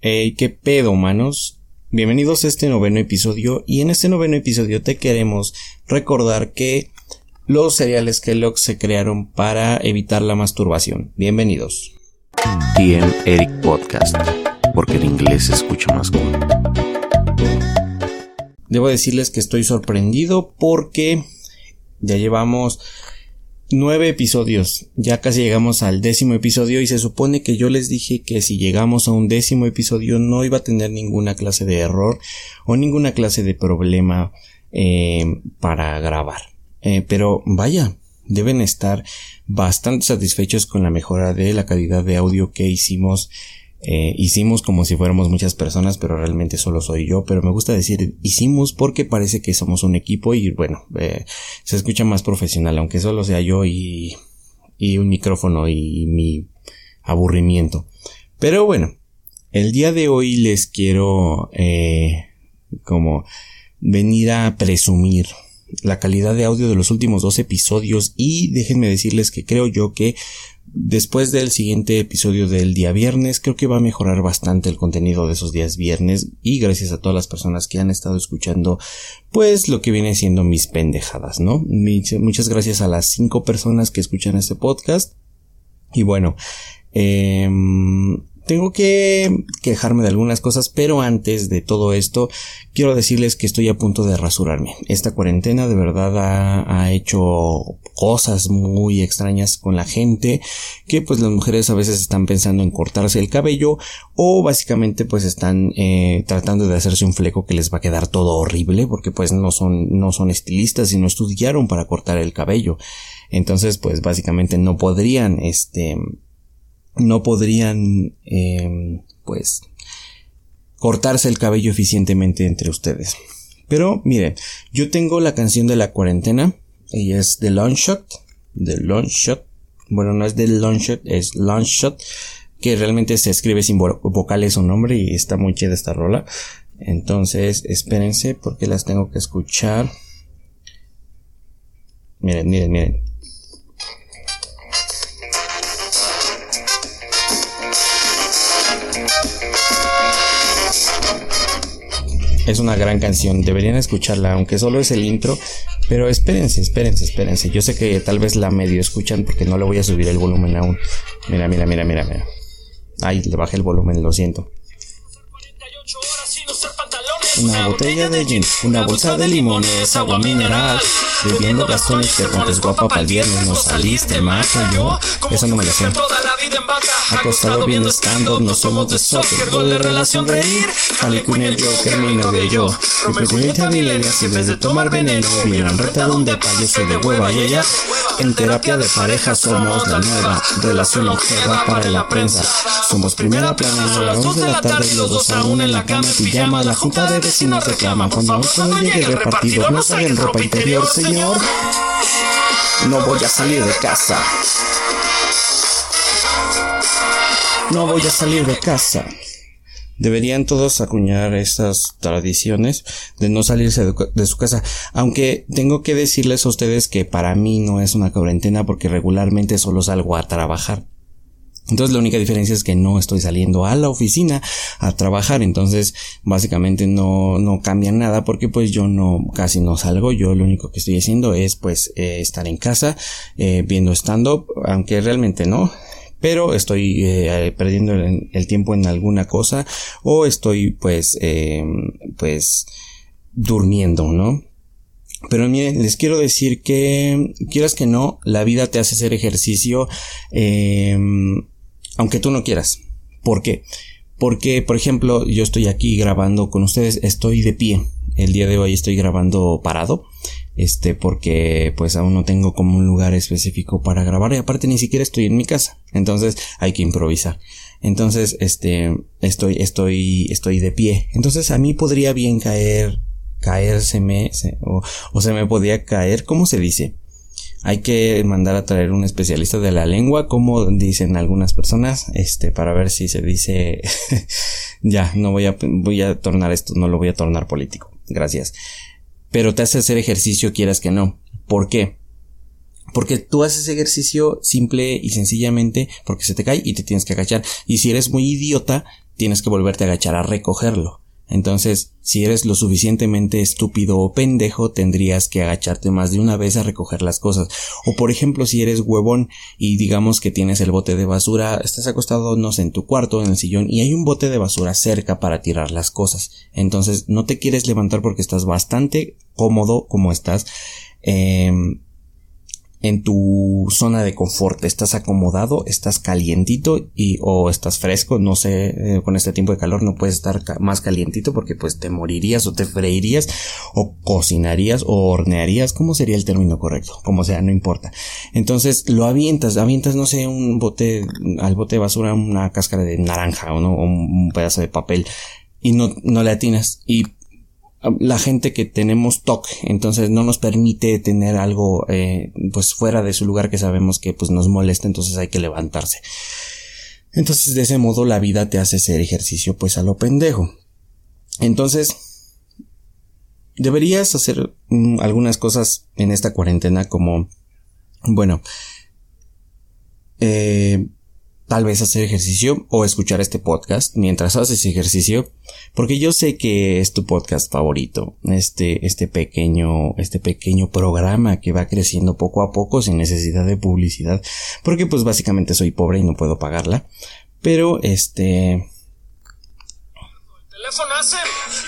Hey, qué pedo, manos. Bienvenidos a este noveno episodio y en este noveno episodio te queremos recordar que los cereales Kellogg se crearon para evitar la masturbación. Bienvenidos. TM Eric Podcast, porque en inglés se escucha más cool. Debo decirles que estoy sorprendido porque ya llevamos nueve episodios. Ya casi llegamos al décimo episodio y se supone que yo les dije que si llegamos a un décimo episodio no iba a tener ninguna clase de error o ninguna clase de problema eh, para grabar. Eh, pero vaya, deben estar bastante satisfechos con la mejora de la calidad de audio que hicimos eh, hicimos como si fuéramos muchas personas, pero realmente solo soy yo. Pero me gusta decir hicimos porque parece que somos un equipo y bueno, eh, se escucha más profesional, aunque solo sea yo y, y un micrófono y mi aburrimiento. Pero bueno, el día de hoy les quiero eh, como venir a presumir la calidad de audio de los últimos dos episodios y déjenme decirles que creo yo que Después del siguiente episodio del día viernes, creo que va a mejorar bastante el contenido de esos días viernes y gracias a todas las personas que han estado escuchando, pues lo que viene siendo mis pendejadas, ¿no? Muchas gracias a las cinco personas que escuchan este podcast. Y bueno, eh, tengo que quejarme de algunas cosas, pero antes de todo esto, quiero decirles que estoy a punto de rasurarme. Esta cuarentena de verdad ha, hecho cosas muy extrañas con la gente, que pues las mujeres a veces están pensando en cortarse el cabello o básicamente pues están eh, tratando de hacerse un fleco que les va a quedar todo horrible porque pues no son, no son estilistas y no estudiaron para cortar el cabello. Entonces pues básicamente no podrían este no podrían, em, pues, cortarse el cabello eficientemente entre ustedes. Pero miren, yo tengo la canción de la cuarentena, y es The Long Shot, The Long Shot, bueno, no es The Long Shot, es Long Shot, que realmente se escribe sin vocales su nombre y está muy chida esta rola. Entonces, espérense porque las tengo que escuchar. Miren, miren, miren. Es una gran canción, deberían escucharla, aunque solo es el intro. Pero espérense, espérense, espérense. Yo sé que tal vez la medio escuchan porque no le voy a subir el volumen aún. Mira, mira, mira, mira, mira. Ay, le bajé el volumen, lo siento. Una botella de gin, una bolsa de limones, agua mineral. Bebiendo bastones, te pones guapa para el viernes, no saliste, macho yo. Eso no me lo sé. Acostado bien estando, no somos de soccer, de relación reír. Salí con el Joker, mi novio yo. Mi presidente milenia, si vez de tomar veneno, vieran retado un de soy de hueva y ella. En terapia de pareja somos la nueva relación longeva para la prensa. Somos primera plana a las 2 de la tarde, los dos aún en la cama, pijama, la junta de vecinos reclama. Cuando no llegue repartido, no sale en ropa interior, señor. No voy a salir de casa. No voy a salir de casa. Deberían todos acuñar estas tradiciones de no salirse de, su casa. Aunque tengo que decirles a ustedes que para mí no es una cuarentena porque regularmente solo salgo a trabajar. Entonces la única diferencia es que no estoy saliendo a la oficina a trabajar, entonces básicamente no, no cambia nada porque pues yo no casi no salgo, yo lo único que estoy haciendo es pues eh, estar en casa eh, viendo stand up, aunque realmente no, pero estoy eh, perdiendo el, tiempo en alguna cosa o estoy pues pues durmiendo, ¿no? Pero miren, les quiero decir que quieras que no, la vida te hace hacer ejercicio aunque tú no quieras. ¿Por qué? Porque, por ejemplo, yo estoy aquí grabando con ustedes, estoy de pie. El día de hoy estoy grabando parado este porque pues aún no tengo como un lugar específico para grabar y aparte ni siquiera estoy en mi casa entonces hay que improvisar entonces este estoy estoy estoy de pie entonces a mí podría bien caer caérseme o, o se me podría caer cómo se dice hay que mandar a traer un especialista de la lengua como dicen algunas personas este para ver si se dice ya no voy a voy a tornar esto no lo voy a tornar político gracias pero te hace hacer ejercicio quieras que no. ¿Por qué? Porque tú haces ejercicio simple y sencillamente porque se te cae y te tienes que agachar. Y si eres muy idiota, tienes que volverte a agachar a recogerlo. Entonces, si eres lo suficientemente estúpido o pendejo, tendrías que agacharte más de una vez a recoger las cosas. O por ejemplo, si eres huevón y digamos que tienes el bote de basura, estás acostado, no sé, en tu cuarto, en el sillón, y hay un bote de basura cerca para tirar las cosas. Entonces, no te quieres levantar porque estás bastante cómodo como estás. Eh, en tu zona de confort, estás acomodado, estás calientito y o estás fresco, no sé, eh, con este tiempo de calor no puedes estar más calientito porque pues te morirías o te freirías o cocinarías o hornearías, ¿cómo sería el término correcto? Como sea, no importa. Entonces lo avientas, avientas no sé, un bote al bote de basura una cáscara de naranja o no o un pedazo de papel y no no le atinas. Y la gente que tenemos TOC, entonces no nos permite tener algo eh, pues fuera de su lugar que sabemos que pues nos molesta, entonces hay que levantarse. Entonces de ese modo la vida te hace hacer ejercicio pues a lo pendejo. Entonces deberías hacer mm, algunas cosas en esta cuarentena como bueno eh, tal vez hacer ejercicio o escuchar este podcast mientras haces ejercicio, porque yo sé que es tu podcast favorito, este, este pequeño, este pequeño programa que va creciendo poco a poco sin necesidad de publicidad, porque pues básicamente soy pobre y no puedo pagarla, pero este,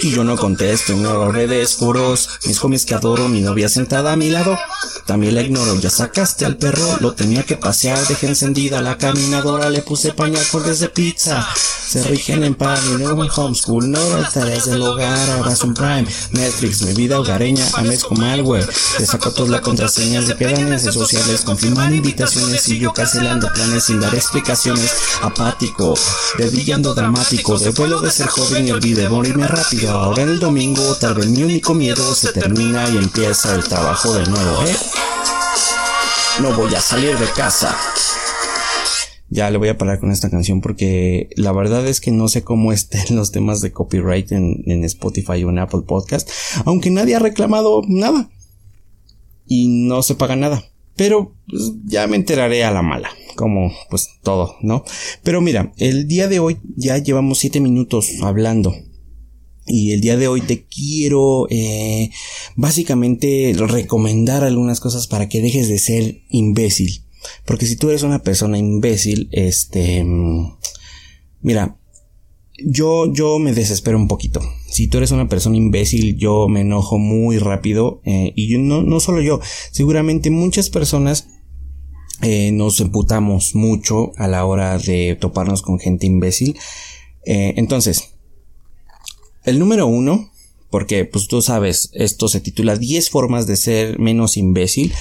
y yo no contesto, ignoro redes, foros, mis homies que adoro, mi novia sentada a mi lado. También la ignoro, ya sacaste al perro, lo tenía que pasear, dejé encendida la caminadora, le puse pañal de pizza. Se rigen en pan y no homeschool, no tareas del hogar, Amazon Prime, Netflix, mi vida hogareña, Amezco Malware. Le saco todas las contraseñas de pedanes sociales, confirman invitaciones y yo cancelando planes sin dar explicaciones. Apático, dedillando dramático, de vuelo de ser joven y olvide morirme rápido. Ahora el domingo, tal vez mi único miedo se termina y empieza el trabajo de nuevo, ¿eh? No voy a salir de casa. Ya le voy a parar con esta canción porque la verdad es que no sé cómo estén los temas de copyright en, en Spotify o en Apple Podcast, aunque nadie ha reclamado nada. Y no se paga nada. Pero pues, ya me enteraré a la mala, como pues todo, ¿no? Pero mira, el día de hoy ya llevamos 7 minutos hablando. Y el día de hoy te quiero eh, básicamente recomendar algunas cosas para que dejes de ser imbécil. Porque si tú eres una persona imbécil, este... Mira, yo, yo me desespero un poquito. Si tú eres una persona imbécil, yo me enojo muy rápido. Eh, y no, no solo yo, seguramente muchas personas eh, nos emputamos mucho a la hora de toparnos con gente imbécil. Eh, entonces, el número uno, porque pues tú sabes, esto se titula 10 formas de ser menos imbécil.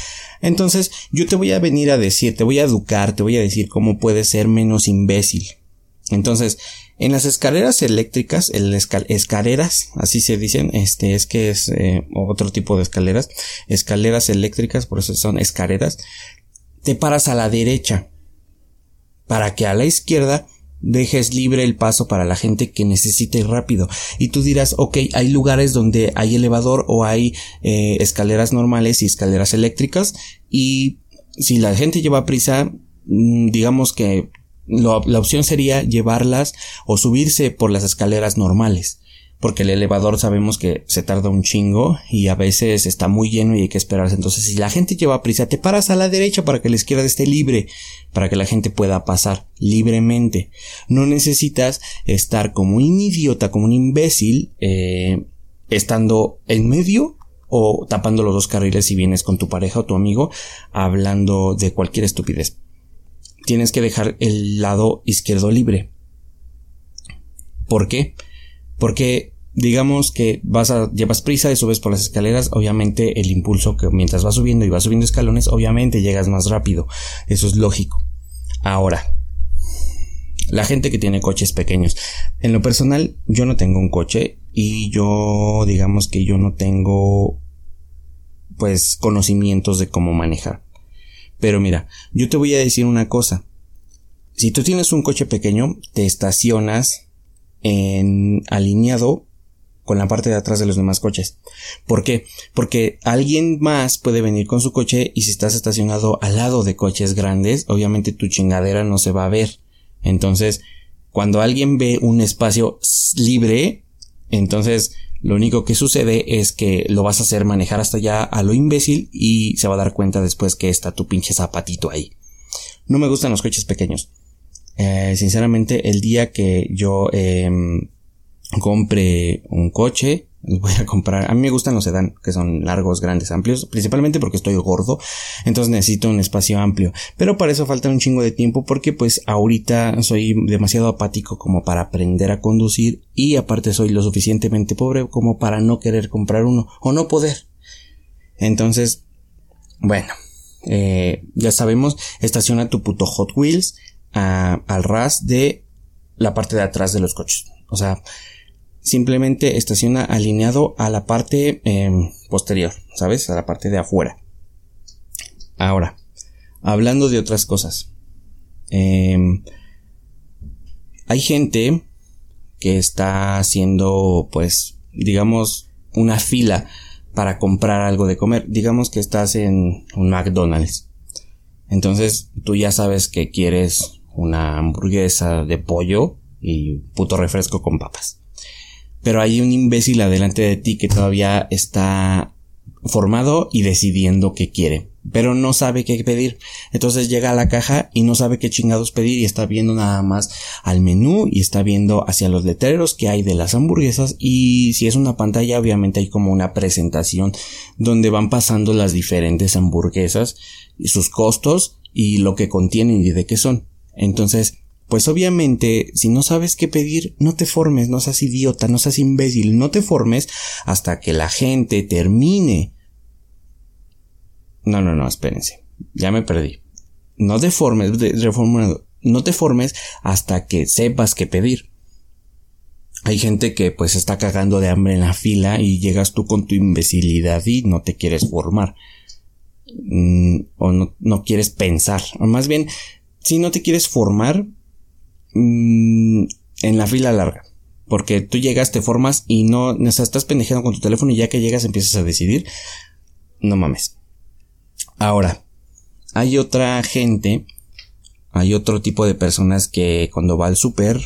Entonces, yo te voy a venir a decir, te voy a educar, te voy a decir cómo puedes ser menos imbécil. Entonces, en las escaleras eléctricas, el escaleras, así se dicen, este es que es eh, otro tipo de escaleras, escaleras eléctricas, por eso son escaleras, te paras a la derecha, para que a la izquierda dejes libre el paso para la gente que necesite ir rápido. Y tú dirás, ok, hay lugares donde hay elevador o hay eh, escaleras normales y escaleras eléctricas y si la gente lleva prisa, mm, digamos que la opción sería llevarlas o subirse por las escaleras normales porque el elevador sabemos que se tarda un chingo y a veces está muy lleno y hay que esperarse. Entonces, si la gente lleva prisa, te paras a la derecha para que la izquierda esté libre, para que la gente pueda pasar libremente. No necesitas estar como un idiota, como un imbécil, eh, estando en medio o tapando los dos carriles si vienes con tu pareja o tu amigo hablando de cualquier estupidez. Tienes que dejar el lado izquierdo libre. ¿Por qué? Porque digamos que vas a llevas prisa y subes por las escaleras, obviamente el impulso que mientras vas subiendo y vas subiendo escalones, obviamente llegas más rápido. Eso es lógico. Ahora, la gente que tiene coches pequeños. En lo personal, yo no tengo un coche y yo digamos que yo no tengo pues conocimientos de cómo manejar. Pero mira, yo te voy a decir una cosa. Si tú tienes un coche pequeño, te estacionas en alineado con la parte de atrás de los demás coches. ¿Por qué? Porque alguien más puede venir con su coche y si estás estacionado al lado de coches grandes, obviamente tu chingadera no se va a ver. Entonces, Cuando alguien ve un espacio libre, entonces lo único que sucede es que lo vas a hacer manejar hasta allá a lo imbécil y se va a dar cuenta después que está tu pinche zapatito ahí. No me gustan los coches pequeños. Eh, sinceramente, el día que yo em, compre un coche, voy a comprar, a mí me gustan los sedán, que son largos, grandes, amplios, principalmente porque estoy gordo, entonces necesito un espacio amplio, pero para eso falta un chingo de tiempo porque pues ahorita soy demasiado apático como para aprender a conducir y aparte soy lo suficientemente pobre como para no querer comprar uno o no poder. Entonces, bueno, eh, ya sabemos, estaciona tu puto Hot Wheels al ras de la parte de atrás de los coches. O sea, simplemente estaciona alineado a la parte em, posterior, ¿sabes? A la parte de afuera. Ahora, hablando de otras cosas. Em, hay gente que está haciendo, pues, digamos, una fila para comprar algo de comer. Digamos que estás en un McDonald's. Entonces, tú ya sabes que quieres una hamburguesa de pollo y puto refresco con papas pero hay un imbécil adelante de ti que todavía está formado y decidiendo qué quiere, pero no sabe qué pedir. Entonces llega a la caja y no sabe qué chingados pedir y está viendo nada más al menú y está viendo hacia los letreros que hay de las hamburguesas y si es una pantalla obviamente hay como una presentación donde van pasando las diferentes hamburguesas y sus costos y lo que contienen y de qué son. Entonces pues obviamente, si no sabes qué pedir, no te formes, no seas idiota, no seas imbécil, no te formes hasta que la gente termine. No, no, no, espérense. Ya me perdí. No te formes, no te formes hasta que sepas qué pedir. Hay gente que pues está cagando de hambre en la fila y llegas tú con tu imbecilidad y no te quieres formar. Mm, o no, no quieres pensar. O más bien, si no te quieres formar, Mm, en la fila larga. Porque tú llegas, te formas y no, o sea, estás pendejando con tu teléfono y ya que llegas empiezas a decidir. No mames. Ahora, hay otra gente, hay otro tipo de personas que cuando va al súper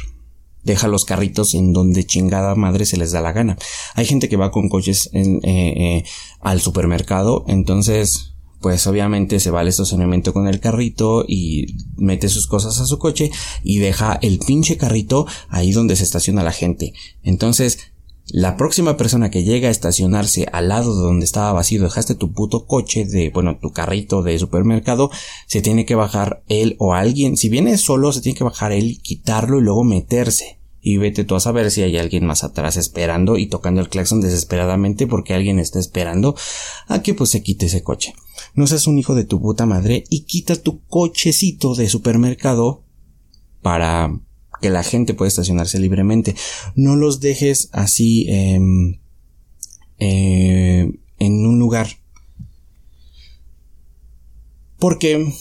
deja los carritos en donde chingada madre se les da la gana. Hay gente que va con coches eh, eh, al supermercado, entonces pues obviamente se va al estacionamiento con el carrito y mete sus cosas a su coche y deja el pinche carrito ahí donde se estaciona la gente. Entonces, la próxima persona que llega a estacionarse al lado de donde estaba vacío, dejaste tu puto coche de, bueno, tu carrito de supermercado, se tiene que bajar él o alguien. Si viene solo, se tiene que bajar él, quitarlo y luego meterse y vete tú a saber si hay alguien más atrás esperando y tocando el claxon desesperadamente porque alguien está esperando a que pues se quite ese coche. No seas un hijo de tu puta madre y quita tu cochecito de supermercado para que la gente pueda estacionarse libremente. No los dejes así em, eh, en un lugar. Porque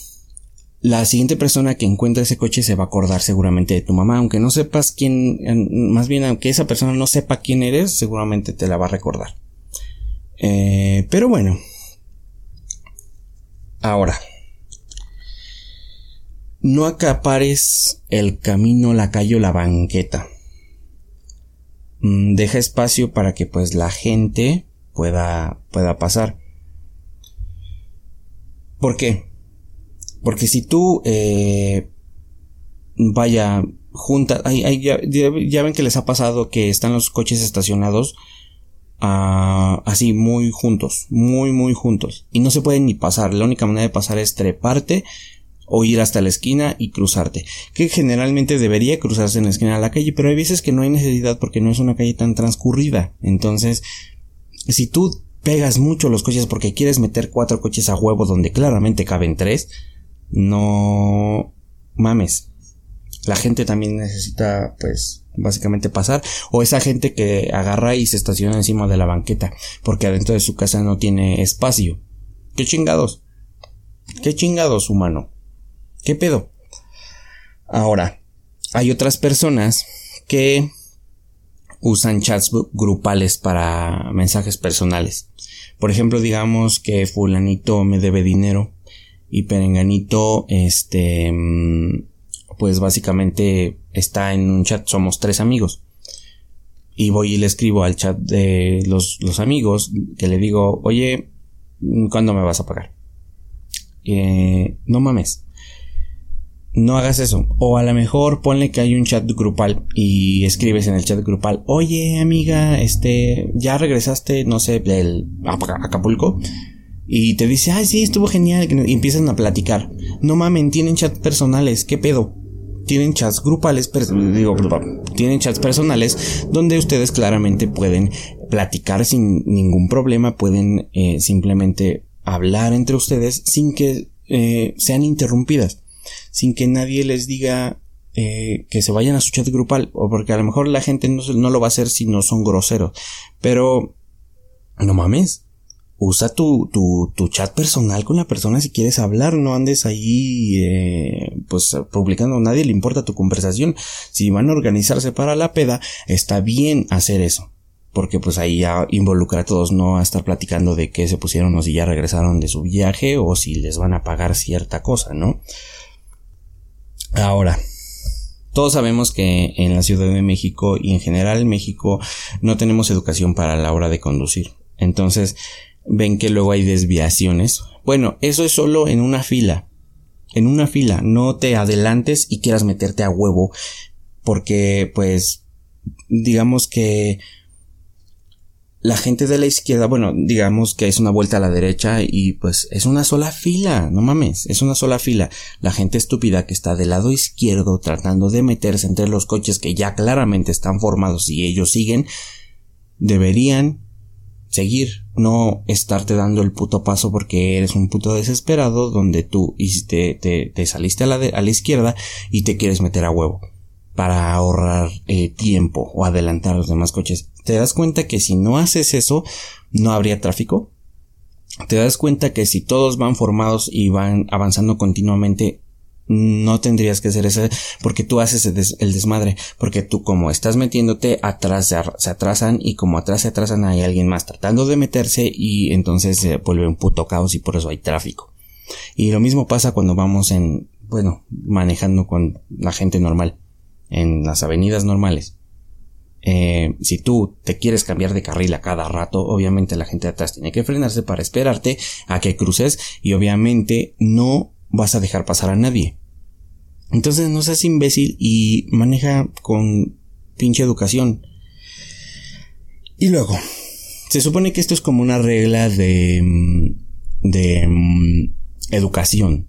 la siguiente persona que encuentra ese coche se va a acordar seguramente de tu mamá, aunque no sepas quién, más bien aunque esa persona no sepa quién eres, seguramente te la va a recordar. Eh, pero bueno. Ahora. No acapares el camino, la calle o la banqueta. Mm, deja espacio para que pues la gente pueda, pueda pasar. ¿Por qué? Porque si tú, eh, vaya, junta, ya, ven que les ha pasado que están los coches estacionados ah, así muy juntos, muy muy juntos y no se pueden ni pasar. La única manera de pasar es treparte o ir hasta la esquina y cruzarte, que generalmente debería cruzarse en la esquina de la calle, pero hay veces que no hay necesidad porque no es una calle tan transcurrida. Entonces, si tú pegas mucho los coches porque quieres meter cuatro coches a huevo donde claramente caben tres, no mames. La gente también necesita, pues, básicamente pasar. O esa gente que agarra y se estaciona encima de la banqueta. Porque adentro de su casa no tiene espacio. ¿Qué chingados? ¿Qué chingados, humano? ¿Qué pedo? Ahora, hay otras personas que usan chats grupales para mensajes personales. Por ejemplo, digamos que fulanito me debe dinero y Perenganito, este, mm, pues básicamente está en un chat, somos tres amigos. Y voy y le escribo al chat de los, los amigos que le digo, oye, ¿cuándo me vas a pagar? Eh, no mames. No hagas eso. O a lo mejor ponle que hay un chat grupal y escribes en el chat grupal, oye amiga, este, ya regresaste, no sé, del Acapulco. Y te dice, ay, sí, estuvo genial. Y empiezan a platicar. No mamen, tienen chats personales, ¿qué pedo? Tienen chats grupales, digo, tienen chats personales donde ustedes claramente pueden platicar sin ningún problema, pueden eh, simplemente hablar entre ustedes sin que eh, sean interrumpidas, sin que nadie les diga eh, que se vayan a su chat grupal, o porque a lo mejor la gente no, no lo va a hacer si no son groseros, pero no mames, usa tu, tu, chat personal con la persona si quieres hablar, no andes ahí eh, pues publicando, a nadie le importa tu conversación. Si van a organizarse para la peda, está bien hacer eso. Porque pues ahí ya involucra a todos, no a estar platicando de qué se pusieron o si ya regresaron de su viaje o si les van a pagar cierta cosa, ¿no? Ahora, todos sabemos que en la Ciudad de México y en general en México no tenemos educación para la hora de conducir. Entonces, ven que luego hay desviaciones. Bueno, eso es solo en una fila. En una fila, no te adelantes y quieras meterte a huevo porque pues digamos que la gente de la izquierda, bueno, digamos que es una vuelta a la derecha y pues es una sola fila, no mames, es una sola fila. La gente estúpida que está del lado izquierdo tratando de meterse entre los coches que ya claramente están formados y ellos siguen, deberían seguir, no estarte dando el puto paso porque eres un puto desesperado donde tú te, te, saliste a la, a la izquierda y te quieres meter a huevo para ahorrar eh, tiempo o adelantar los demás coches. ¿Te das cuenta que si no haces eso, no habría tráfico? ¿Te das cuenta que si todos van formados y van avanzando continuamente, no tendrías que hacer eso porque tú haces el, desmadre, porque tú como estás metiéndote atrás se, atrasan y como atrás se atrasan hay alguien más tratando de meterse y entonces se vuelve un puto caos y por eso hay tráfico. Y lo mismo pasa cuando vamos en, bueno, manejando con la gente normal, en las avenidas normales. Eh, si tú te quieres cambiar de carril a cada rato, obviamente la gente de atrás tiene que frenarse para esperarte a que cruces y obviamente no vas a dejar pasar a nadie. Entonces no seas imbécil y maneja con pinche educación. Y luego, se supone que esto es como una regla de, mm, de mm, educación.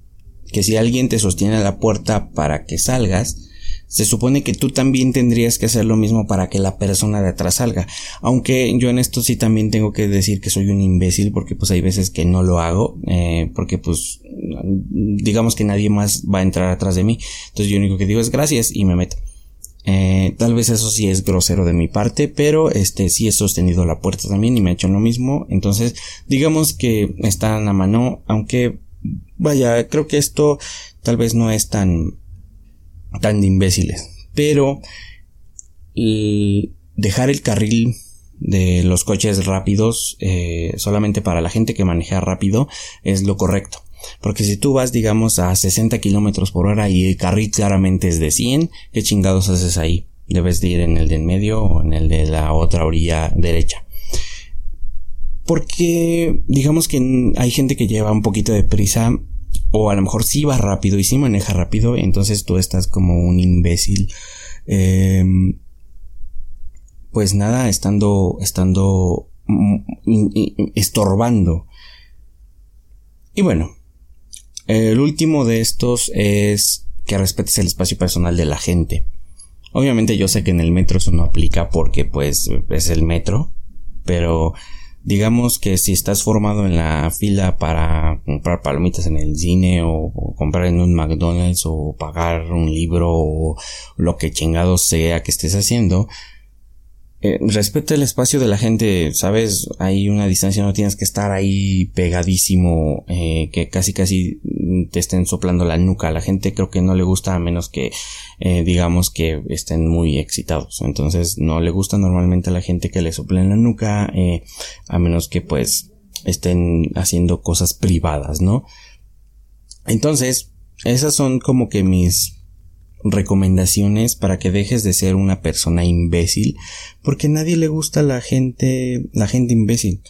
Que si alguien te sostiene la puerta para que salgas, se supone que tú también tendrías que hacer lo mismo para que la persona de atrás salga. Aunque yo en esto sí también tengo que decir que soy un imbécil porque pues hay veces que no lo hago, eh, porque pues digamos que nadie más va a entrar atrás de mí. Entonces yo único que digo es gracias y me meto. Eh, tal vez eso sí es grosero de mi parte, pero este sí he sostenido la puerta también y me ha hecho lo mismo. Entonces, digamos que están a mano, aunque vaya, creo que esto tal vez no es tan tan de imbéciles. Pero dejar el carril de los coches rápidos eh, solamente para la gente que maneja rápido es lo correcto. Porque si tú vas, digamos, a 60 kilómetros por hora y el carril claramente es de 100, ¿qué chingados haces ahí? Debes de ir en el de en medio o en el de la otra orilla derecha. Porque, digamos que hay gente que lleva un poquito de prisa o a lo mejor sí va rápido y sí maneja rápido, entonces tú estás como un imbécil. Em, pues nada, estando, estando mm, estorbando. Y bueno, el último de estos es que respetes el espacio personal de la gente. Obviamente yo sé que en el metro eso no aplica porque pues es el metro, pero digamos que si estás formado en la fila para comprar palomitas en el cine o, comprar en un McDonald's o pagar un libro o lo que chingado sea que estés haciendo, eh, respeta el espacio de la gente, sabes, hay una distancia, no tienes que estar ahí pegadísimo, eh, que casi casi te estén soplando la nuca. A la gente creo que no le gusta a menos que, eh, digamos que estén muy excitados. Entonces no le gusta normalmente a la gente que le soplen la nuca, a menos que pues estén haciendo cosas privadas, ¿no? Entonces, esas son como que mis recomendaciones para que dejes de ser una persona imbécil, porque nadie le gusta la gente, la gente imbécil.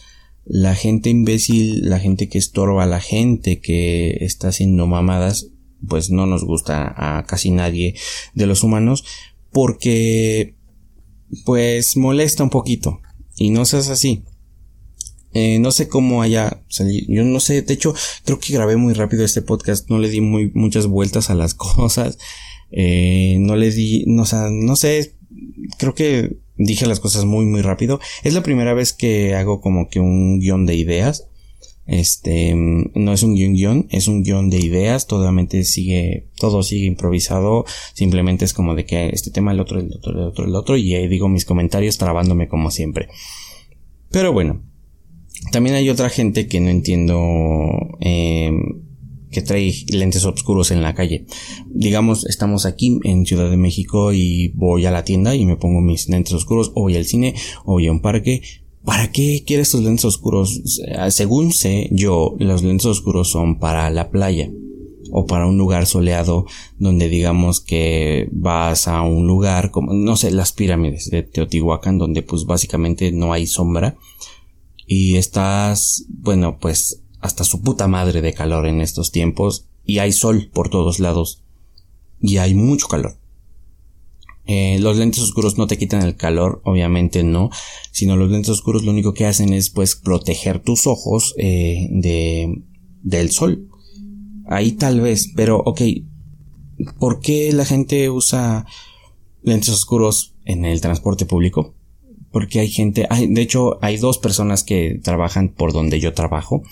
La gente imbécil, la gente que estorba, la gente que está haciendo mamadas, pues no nos gusta a casi nadie de los humanos, porque pues molesta un poquito. Y no seas así. Eh, no sé cómo haya salido. Yo no sé. De hecho, creo que grabé muy rápido este podcast. No le di muy, muchas vueltas a las cosas. Eh, no le di, no, o no sé. Creo que dije las cosas muy, muy rápido. Es la primera vez que hago como que un guion de ideas. Este, no es un guion guion, es un guion de ideas, totalmente sigue, todo sigue improvisado, simplemente es como de que este tema, el otro, el otro, el otro, el otro, y ahí digo mis comentarios trabándome como siempre. Pero bueno, también hay otra gente que no entiendo, eh, que trae lentes oscuros en la calle. Digamos, estamos aquí en Ciudad de México y voy a la tienda y me pongo mis lentes oscuros, o voy al cine, o voy a un parque, ¿Para qué quieres tus lentes oscuros? Según sé yo, los lentes oscuros son para la playa o para un lugar soleado donde digamos que vas a un lugar como, no sé, las pirámides de Teotihuacán donde pues básicamente no hay sombra y estás, bueno, pues hasta su puta madre de calor en estos tiempos y hay sol por todos lados y hay mucho calor. Eh, los lentes oscuros no te quitan el calor, obviamente no, sino los lentes oscuros lo único que hacen es pues proteger tus ojos eh, de, del sol. Ahí tal vez, pero ok, ¿por qué la gente usa lentes oscuros en el transporte público? Porque hay gente, de hecho hay dos personas que trabajan por donde yo trabajo.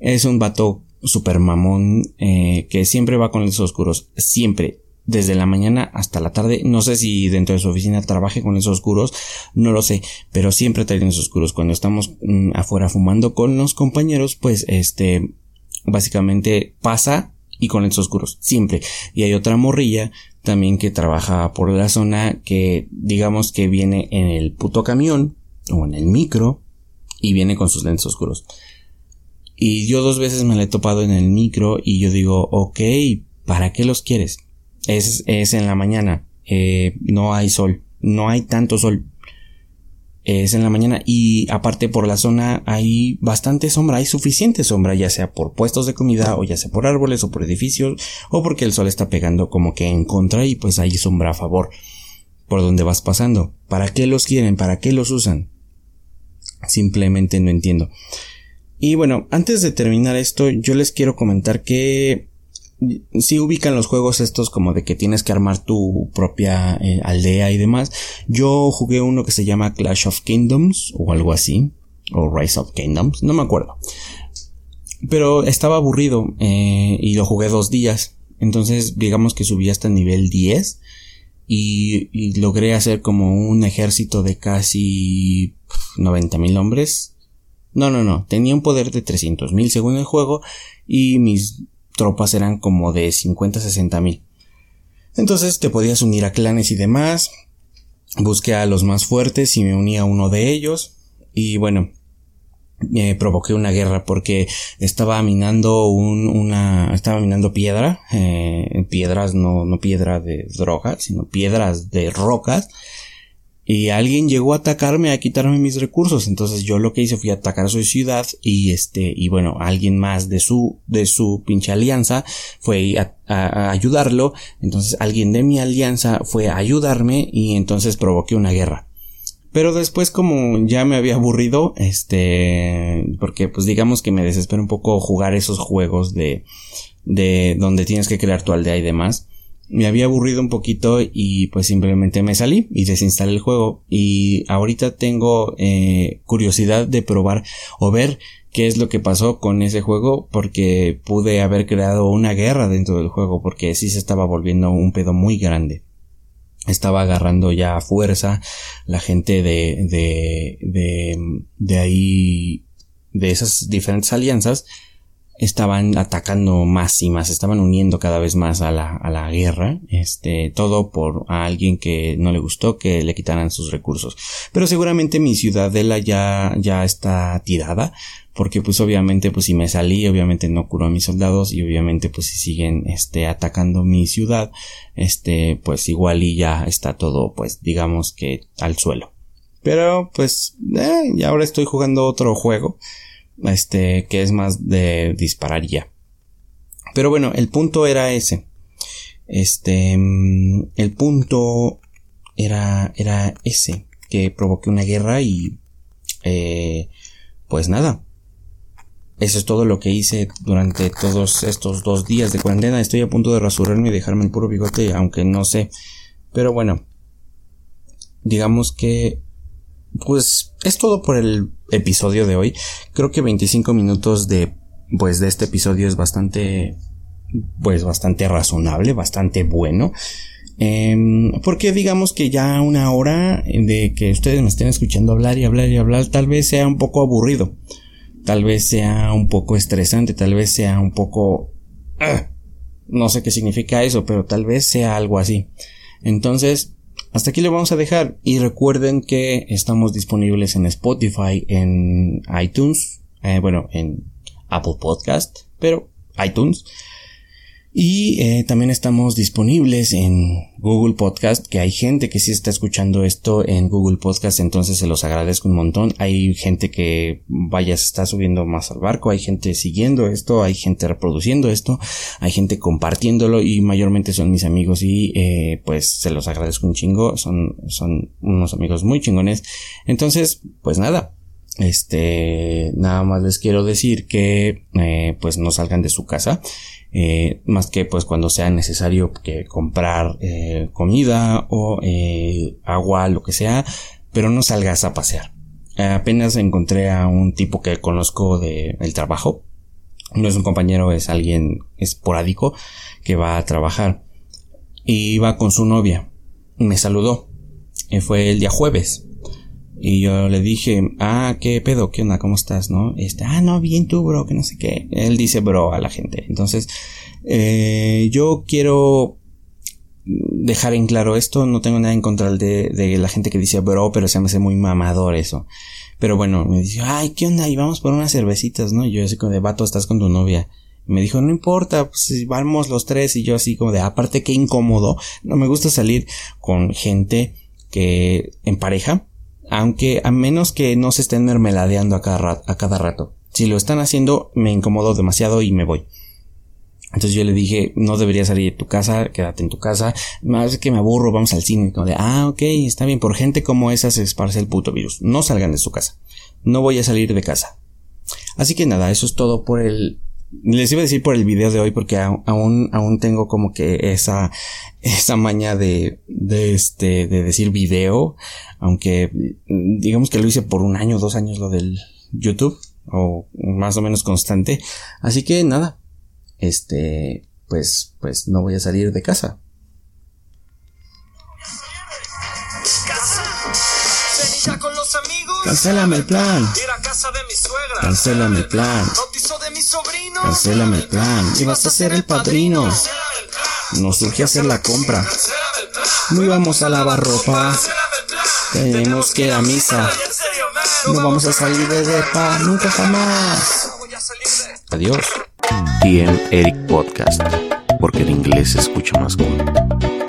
Es un vato super mamón eh, que siempre va con lentes oscuros, siempre desde la mañana hasta la tarde. No sé si dentro de su oficina trabaje con esos oscuros, no lo sé, pero siempre trae esos oscuros. Cuando estamos mm, afuera fumando con los compañeros, pues este, básicamente pasa y con esos oscuros, siempre. Y hay otra morrilla también que trabaja por la zona que digamos que viene en el puto camión o en el micro y viene con sus lentes oscuros. Y yo dos veces me la he topado en el micro y yo digo, ok, ¿para qué los quieres? es, es en la mañana, eh, no hay sol, no hay tanto sol. Es en la mañana y aparte por la zona hay bastante sombra, hay suficiente sombra, ya sea por puestos de comida o ya sea por árboles o por edificios o porque el sol está pegando como que en contra y pues hay sombra a favor por donde vas pasando. ¿Para qué los quieren? ¿Para qué los usan? Simplemente no entiendo. Y bueno, antes de terminar esto, yo les quiero comentar que si ubican los juegos estos como de que tienes que armar tu propia eh, aldea y demás. Yo jugué uno que se llama Clash of Kingdoms o algo así, o Rise of Kingdoms, no me acuerdo. Pero estaba aburrido eh, y lo jugué dos días. Entonces digamos que subí hasta nivel 10 y, y logré hacer como un ejército de casi 90 mil hombres. No, no, no, tenía un poder de 300 mil según el juego y mis tropas eran como de 50 60 mil. Entonces te podías unir a clanes y demás. Busqué a los más fuertes y me uní a uno de ellos. Y bueno, eh, provoqué una guerra porque estaba minando un, una, estaba minando piedra, eh, piedras, no, no piedra de droga, sino piedras de rocas y alguien llegó a atacarme, a quitarme mis recursos. Entonces yo lo que hice fue atacar a su ciudad y este, y bueno, alguien más de su, de su pinche alianza fue a, a, ayudarlo. Entonces alguien de mi alianza fue a ayudarme y entonces provoqué una guerra. Pero después como ya me había aburrido, este, porque pues digamos que me desespera un poco jugar esos juegos de, de donde tienes que crear tu aldea y demás me había aburrido un poquito y pues simplemente me salí y desinstalé el juego. Y ahorita tengo eh, curiosidad de probar o ver qué es lo que pasó con ese juego porque pude haber creado una guerra dentro del juego porque sí se estaba volviendo un pedo muy grande. Estaba agarrando ya fuerza la gente de de de, de ahí de esas diferentes alianzas estaban atacando más y más, estaban uniendo cada vez más a la, a la guerra, este, todo por a alguien que no le gustó que le quitaran sus recursos. Pero seguramente mi ciudadela ya, ya está tirada, porque pues obviamente pues si me salí, obviamente no curó a mis soldados y obviamente pues si siguen, este, atacando mi ciudad, este, pues igual y ya está todo, pues digamos que al suelo. Pero pues, eh, y ahora estoy jugando otro juego este, que es más de disparar ya. Pero bueno, el punto era ese. Este, mm, el punto era, era ese, que provoqué una guerra y, eh, pues nada. Eso es todo lo que hice durante todos estos dos días de cuarentena. Estoy a punto de rasurarme y dejarme el puro bigote, aunque no sé. Pero bueno, digamos que pues es todo por el episodio de hoy. Creo que 25 minutos de, pues de este episodio es bastante, pues bastante razonable, bastante bueno. Em, porque digamos que ya una hora de que ustedes me estén escuchando hablar y hablar y hablar tal vez sea un poco aburrido. Tal vez sea un poco estresante, tal vez sea un poco... Ah, no sé qué significa eso, pero tal vez sea algo así. Entonces, hasta aquí le vamos a dejar y recuerden que estamos disponibles en Spotify, en iTunes, eh, bueno, en Apple Podcast, pero iTunes y eh, también estamos disponibles en Google Podcast, que hay gente que sí está escuchando esto en Google Podcast, entonces se los agradezco un montón. Hay gente que vaya, se está subiendo más al barco, hay gente siguiendo esto, hay gente reproduciendo esto, hay gente compartiéndolo y mayormente son mis amigos y eh, pues se los agradezco un chingo, son, son unos amigos muy chingones. Entonces, pues nada, este, nada más les quiero decir que, eh, pues no salgan de su casa. Eh, más que pues cuando sea necesario que comprar eh, comida o agua, lo que sea, pero no salgas a pasear. apenas encontré a un tipo que conozco de el trabajo. No es un compañero, es alguien esporádico que va a trabajar. Y va con su novia. Me saludó. fue el día jueves. Y yo le dije, ah, qué pedo, qué onda, cómo estás, ¿no? Este, ah, no, bien tú, bro, que no sé qué. Él dice bro a la gente. Entonces, eh, yo quiero dejar en claro esto, no tengo nada en contra de, de la gente que dice bro, pero se me hace muy mamador eso. Pero bueno, me dice, ay, ¿qué onda? Y vamos por unas cervecitas, ¿no? Y yo así como de vato, estás con tu novia. me dijo, no importa, pues vamos los tres. Y yo así como de, aparte qué incómodo. No me gusta salir con gente que en pareja aunque a menos que no se estén mermeladeando a cada, rato, a cada rato. Si lo están haciendo, me incomodo demasiado y me voy. Entonces yo le dije, no deberías salir de tu casa, quédate en tu casa. Más que me aburro, vamos al cine. Como de, ah, ok, está bien. Por gente como esa se esparce el puto virus. No salgan de su casa. No voy a salir de casa. Así que nada, eso es todo por el les iba a decir por el video de hoy porque aún, aún tengo como que esa, esa maña de, de este, de decir video, aunque digamos que lo hice por un año, dos años lo del YouTube, o más o menos constante. Así que nada, este, pues, pues no voy a salir de casa. Cancélame el plan. Cancélame el plan. Cancélame el plan. Y vas a ser el padrino. Nos surge hacer la compra. No íbamos a lavar ropa. Tenemos que ir a misa. No vamos a salir de depa nunca jamás. Adiós. TM Eric Podcast. Porque el inglés se escucha más cool.